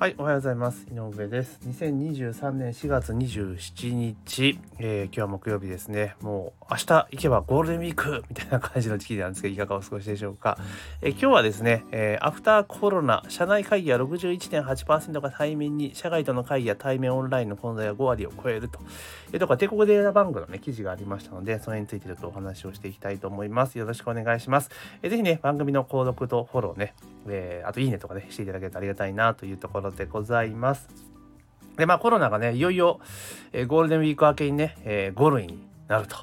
はい、おはようございます。井上です。2023年4月27日、えー、今日は木曜日ですね。もう明日行けばゴールデンウィークみたいな感じの時期なんですけど、いかがお過ごしでしょうか。えー、今日はですね、えー、アフターコロナ、社内会議は61.8%が対面に、社外との会議や対面オンラインの混在が5割を超えるというところ、帝国データバンクのね、記事がありましたので、それについてちょっとお話をしていきたいと思います。よろしくお願いします。えー、ぜひね、番組の購読とフォローね、えー、あといいねとかね、していただけるとありがたいなというところでございます。で、まあコロナがね、いよいよ、えー、ゴールデンウィーク明けにね、えー、5類になると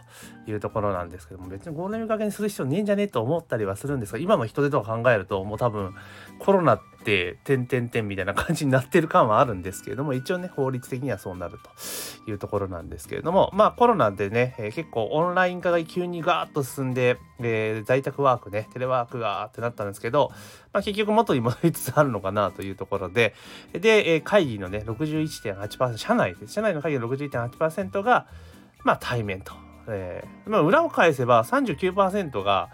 いうところなんですけども別にゴールデンウィーク明けにする必要ねえんじゃねえと思ったりはするんですが今の人手とか考えるともう多分コロナって点々点みたいな感じになってる感はあるんですけれども一応ね法律的にはそうなるというところなんですけれどもまあコロナでね、えー、結構オンライン化が急にガーッと進んで、えー、在宅ワークねテレワークがってなったんですけど、まあ、結局元に戻りつつあるのかなというところでで、えー、会議のね61.8%社内です社内の会議の61.8%がまあ対面と。えー、まあ、裏を返せば39%が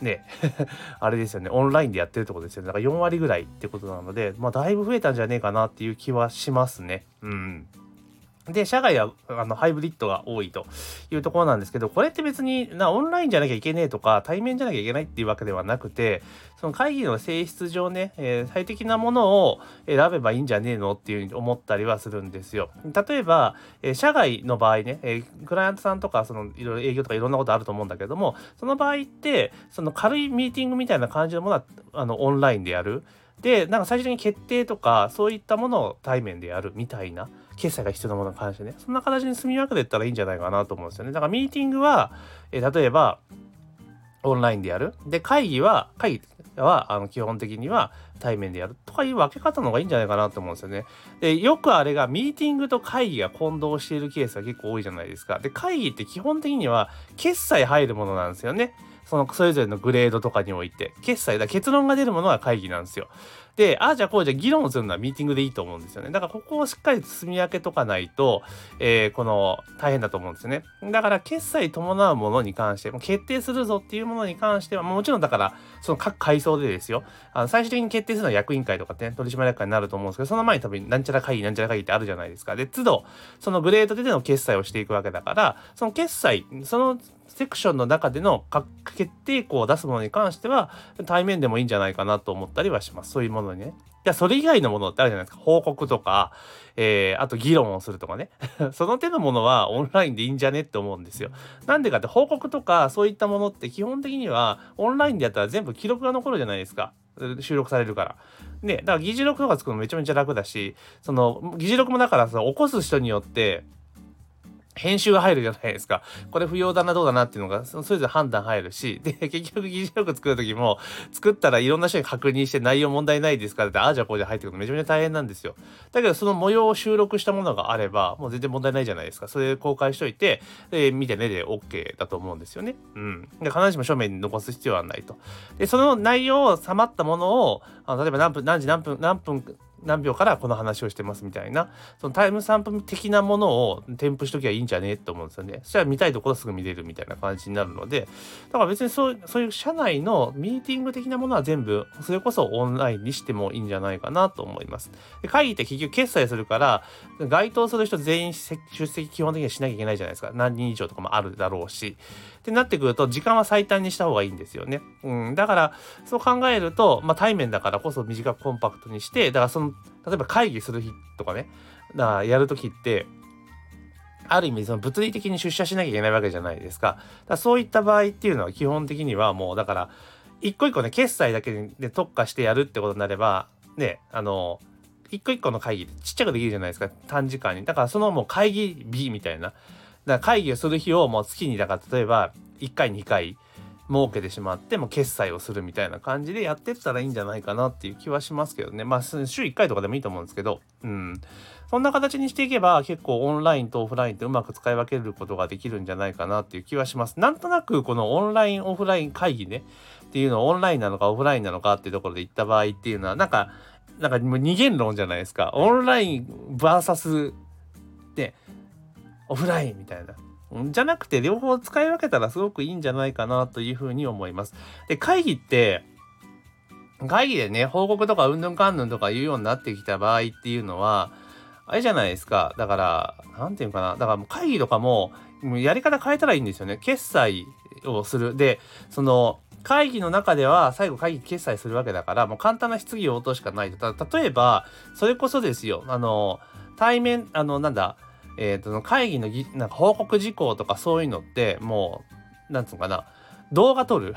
ね あれですよね。オンラインでやってるってことですよね。だから4割ぐらいってことなのでまあだいぶ増えたんじゃねえかなっていう気はしますね。うん。で、社外はあのハイブリッドが多いというところなんですけど、これって別になオンラインじゃなきゃいけねえとか、対面じゃなきゃいけないっていうわけではなくて、その会議の性質上ね、えー、最適なものを選べばいいんじゃねえのっていうふうに思ったりはするんですよ。例えば、えー、社外の場合ね、えー、クライアントさんとか、そのいろいろ営業とかいろんなことあると思うんだけども、その場合って、その軽いミーティングみたいな感じのものはあのオンラインでやる。で、なんか最終的に決定とか、そういったものを対面でやるみたいな。決済が必要なものに関してね、そんな形に住み分けていったらいいんじゃないかなと思うんですよね。だからミーティングは、え例えば、オンラインでやる。で、会議は、会議は、あの、基本的には対面でやるとかいう分け方の方がいいんじゃないかなと思うんですよね。で、よくあれがミーティングと会議が混同しているケースが結構多いじゃないですか。で、会議って基本的には決済入るものなんですよね。そのそれぞれのグレードとかにおいて決済だ結論が出るものは会議なんですよ。でああじゃあこうじゃ議論するのはミーティングでいいと思うんですよね。だからここをしっかり積み分けとかないと、えー、この大変だと思うんですね。だから決済伴うものに関しても決定するぞっていうものに関してはもちろんだからその各階層でですよあの最終的に決定するのは役員会とかね取締役会になると思うんですけどその前に多分なんちゃら会議なんちゃら会議ってあるじゃないですか。で都度そのグレードでの決済をしていくわけだからその決済そのセクションの中での決定項を出すものに関しては対面でもいいんじゃないかなと思ったりはします。そういうものにね。じゃあそれ以外のものってあるじゃないですか。報告とか、えー、あと議論をするとかね。その手のものはオンラインでいいんじゃねって思うんですよ。なんでかって報告とかそういったものって基本的にはオンラインでやったら全部記録が残るじゃないですか。収録されるから。ね、だから議事録とか作るのめちゃめちゃ楽だし、その議事録もだからさ、起こす人によって、編集が入るじゃないですか。これ不要だな、どうだなっていうのが、それぞれ判断入るし、で、結局議事録作る時も、作ったらいろんな人に確認して内容問題ないですかって、ああじゃあこうじゃ入ってくるのめちゃめちゃ大変なんですよ。だけど、その模様を収録したものがあれば、もう全然問題ないじゃないですか。それ公開しといて、で、見てねで OK だと思うんですよね。うん。で、必ずしも書面に残す必要はないと。で、その内容を収まったものを、あの例えば何分、何時何分、何分、何秒からこの話をしてますみたいなそのタイムスタンプ的なものを添付しときゃいいんじゃねえと思うんですよね。そしたら見たいところすぐ見れるみたいな感じになるのでだから別にそうそういう社内のミーティング的なものは全部それこそオンラインにしてもいいんじゃないかなと思います。で会議って結局決済するから該当する人全員出席基本的にはしなきゃいけないじゃないですか。何人以上とかもあるだろうし。ってなってくると時間は最短にした方がいいんですよね。うん、だからそう考えると、まあ、対面だからこそ短くコンパクトにしてだからその例えば会議する日とかねだやる時ってある意味その物理的に出社しなきゃいけないわけじゃないですか。だそういった場合っていうのは基本的にはもうだから一個一個ね決済だけで特化してやるってことになればねあの一個一個の会議ってちっちゃくできるじゃないですか短時間にだからそのもう会議日みたいなだから会議をする日をもう月にだから例えば1回2回設けてしまっても決済をするみたいな感じでやってったらいいんじゃないかなっていう気はしますけどね。まあ週1回とかでもいいと思うんですけど。うん。そんな形にしていけば結構オンラインとオフラインってうまく使い分けることができるんじゃないかなっていう気はします。なんとなくこのオンラインオフライン会議ねっていうのをオンラインなのかオフラインなのかっていうところで言った場合っていうのはなんかなんかもう二元論じゃないですか。オンライン VS でオフラインみたいな。じゃなくて両方使い分けたらすごくいいんじゃないかなというふうに思います。で会議って会議でね、報告とかうんぬんかんぬんとか言うようになってきた場合っていうのは、あれじゃないですか。だから、なんていうかな。だからもう会議とかも、もうやり方変えたらいいんですよね。決済をする。で、その、会議の中では最後会議決済するわけだから、もう簡単な質疑応答しかないと。た例えば、それこそですよ。あの、対面、あの、なんだ、え、ー、と、会議のぎなんか報告事項とかそういうのって、もう、なんつうのかな。動画撮る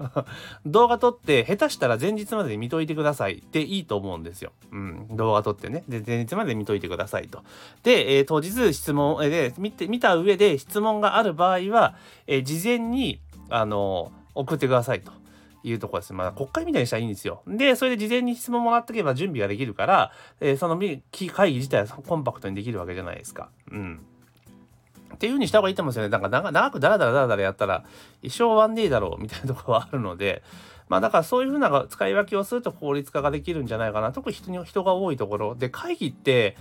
動画撮って下手したら前日までに見といてくださいっていいと思うんですよ。うん。動画撮ってね。で、前日まで見といてくださいと。で、えー、当日質問で見て、見た上で質問がある場合は、えー、事前に、あのー、送ってくださいと。いうとこです。まあ、国会みたいにしたらいいんですよ。で、それで事前に質問もらっておけば準備ができるから、えー、その会議自体はコンパクトにできるわけじゃないですか。うん。っていう風にした方がいいと思うんですよね。なんか長くダラダラダラダラやったら一生終わんねえだろうみたいなところはあるので、まあだからそういう風な使い分けをすると効率化ができるんじゃないかな。特に人に人が多いところで会議って、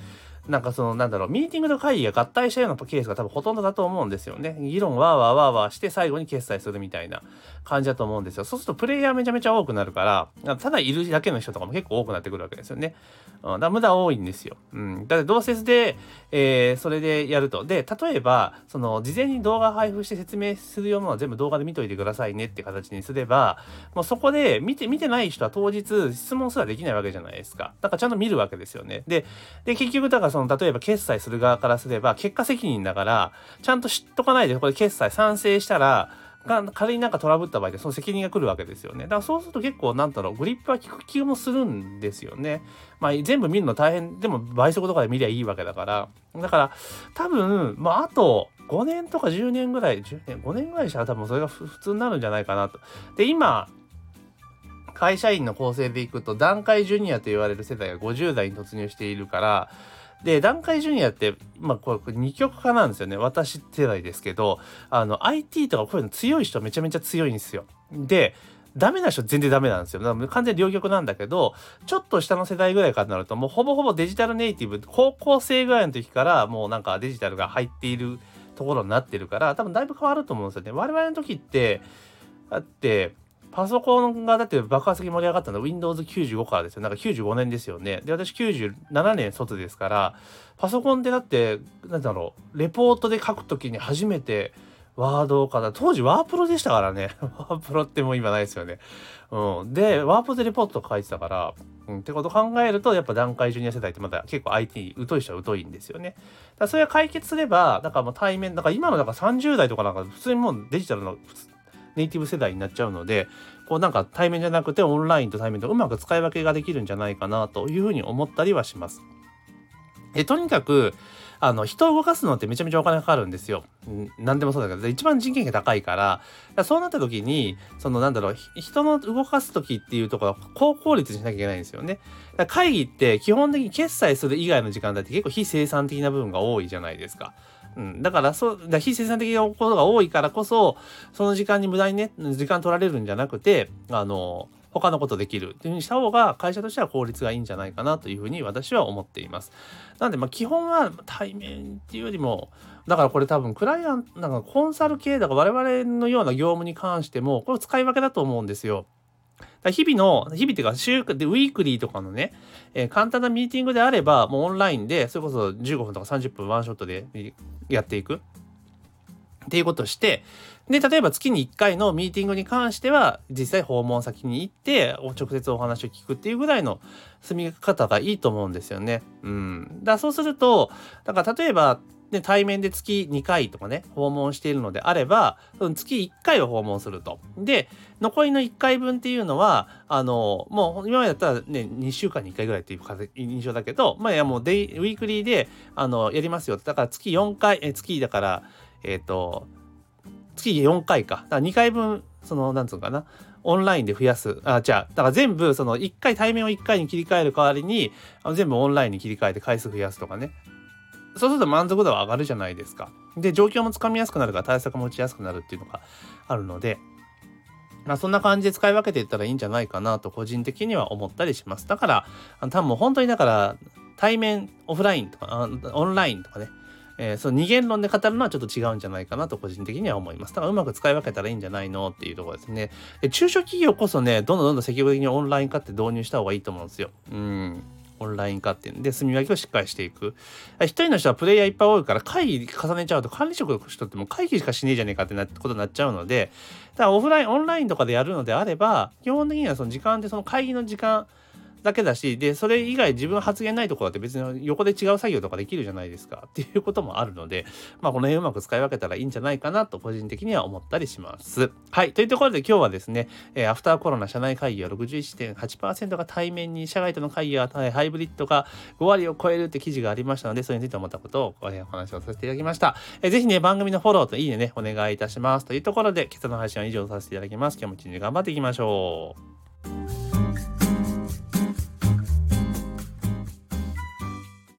なんかそのなんだろう、ミーティングと会議が合体したようなケースが多分ほとんどだと思うんですよね。議論わーわーわーわーして最後に決済するみたいな感じだと思うんですよ。そうするとプレイヤーめちゃめちゃ多くなるから、ただいるだけの人とかも結構多くなってくるわけですよね。うん、だ無駄多いんですよ。うん。だって同説で、えー、それでやると。で、例えば、その事前に動画配布して説明するようなのは全部動画で見といてくださいねって形にすれば、もうそこで見て、見てない人は当日質問すらできないわけじゃないですか。だからちゃんと見るわけですよね。で、で、結局だからその、例えば決済する側からすれば、結果責任だから、ちゃんと知っとかないで、これ決済賛成したら、が仮になんかトラブった場合でその責任が来るわけですよね。だからそうすると結構なんだろう、グリップは効く気もするんですよね。まあ全部見るの大変、でも倍速とかで見りゃいいわけだから。だから多分、まああと5年とか10年ぐらい、10年、5年ぐらいしたら多分それが普通になるんじゃないかなと。で、今、会社員の構成でいくと段階ジュニアと言われる世代が50代に突入しているから、で、段階ジュニアって、まあ、これ二極化なんですよね。私世代ですけど、あの、IT とかこういうの強い人めちゃめちゃ強いんですよ。で、ダメな人全然ダメなんですよ。完全に両極なんだけど、ちょっと下の世代ぐらいからなると、もうほぼほぼデジタルネイティブ、高校生ぐらいの時からもうなんかデジタルが入っているところになってるから、多分だいぶ変わると思うんですよね。我々の時って、だって、パソコンがだって爆発的に盛り上がったのは Windows95 からですよ。なんか95年ですよね。で、私97年卒ですから、パソコンってだって、なんだろう、レポートで書くときに初めてワードから、当時ワープロでしたからね。ワープロってもう今ないですよね。うん。で、ワープロでレポートと書いてたから、うん、ってことを考えると、やっぱ段階ジュニア世代ってまだ結構 IT 疎い人は疎いんですよね。だからそれが解決すれば、だからもう対面、だから今のだから30代とかなんか普通にもうデジタルのネイティブ世代になっちゃうので、こうなんか対面じゃなくてオンラインと対面とうまく使い分けができるんじゃないかなというふうに思ったりはします。えとにかく、あの、人を動かすのってめちゃめちゃお金かかるんですよ。何でもそうだけど、一番人件費が高いから、からそうなった時に、そのなんだろう、人の動かす時っていうところは高効率にしなきゃいけないんですよね。会議って基本的に決済する以外の時間だって結構非生産的な部分が多いじゃないですか。うん、だからそうだ非生産的なことが多いからこそその時間に無駄にね時間取られるんじゃなくてあの他のことできるっていうふうにした方が会社としては効率がいいんじゃないかなというふうに私は思っています。なのでまあ基本は対面っていうよりもだからこれ多分クライアントなんかコンサル系だから我々のような業務に関してもこれ使い分けだと思うんですよ。日々の、日々っていうか週で、ウィークリーとかのね、えー、簡単なミーティングであれば、もうオンラインで、それこそ15分とか30分ワンショットでやっていく。っていうことをして、で、例えば月に1回のミーティングに関しては、実際訪問先に行って、直接お話を聞くっていうぐらいの住み方がいいと思うんですよね。うん。だそうすると、だから例えば、で対面で月2回とかね訪問しているのであれば月1回を訪問すると。で残りの1回分っていうのはあのもう今までだったらね2週間に1回ぐらいっていう印象だけどまあいやもうデイウィークリーであのやりますよだから月4回え月だからえっ、ー、と月4回かだから2回分そのなんつうかなオンラインで増やす。あ、じゃあ、だから全部、その1回対面を1回に切り替える代わりに、あの全部オンラインに切り替えて回数増やすとかね。そうすると満足度は上がるじゃないですか。で、状況もつかみやすくなるから対策も打ちやすくなるっていうのがあるので、まあそんな感じで使い分けていったらいいんじゃないかなと個人的には思ったりします。だから、多分本当にだから対面、オフラインとか、オンラインとかね、えー、その二元論で語るのはちょっと違うんじゃないかなと個人的には思います。だからうまく使い分けたらいいんじゃないのっていうところですね。で中小企業こそね、どんどんどんどん積極的にオンライン化って導入した方がいいと思うんですよ。うん。オンライン化っていうんで、住み分けをしっかりしていく。一人の人はプレイヤーいっぱい多いから、会議重ねちゃうと管理職の人ってもう会議しかしねえじゃねえかってなことになっちゃうので、だからオフライン、オンラインとかでやるのであれば、基本的にはその時間でその会議の時間、だけだし、で、それ以外自分発言ないところだって別に横で違う作業とかできるじゃないですか っていうこともあるので、まあこの辺うまく使い分けたらいいんじゃないかなと個人的には思ったりします。はい。というところで今日はですね、えー、アフターコロナ社内会議は61.8%が対面に、社外との会議はハイブリッドが5割を超えるって記事がありましたので、それについて思ったことをお話をさせていただきました。えー、ぜひね、番組のフォローといいねね、お願いいたします。というところで、今朝の配信は以上させていただきます。今日も一日頑張っていきましょう。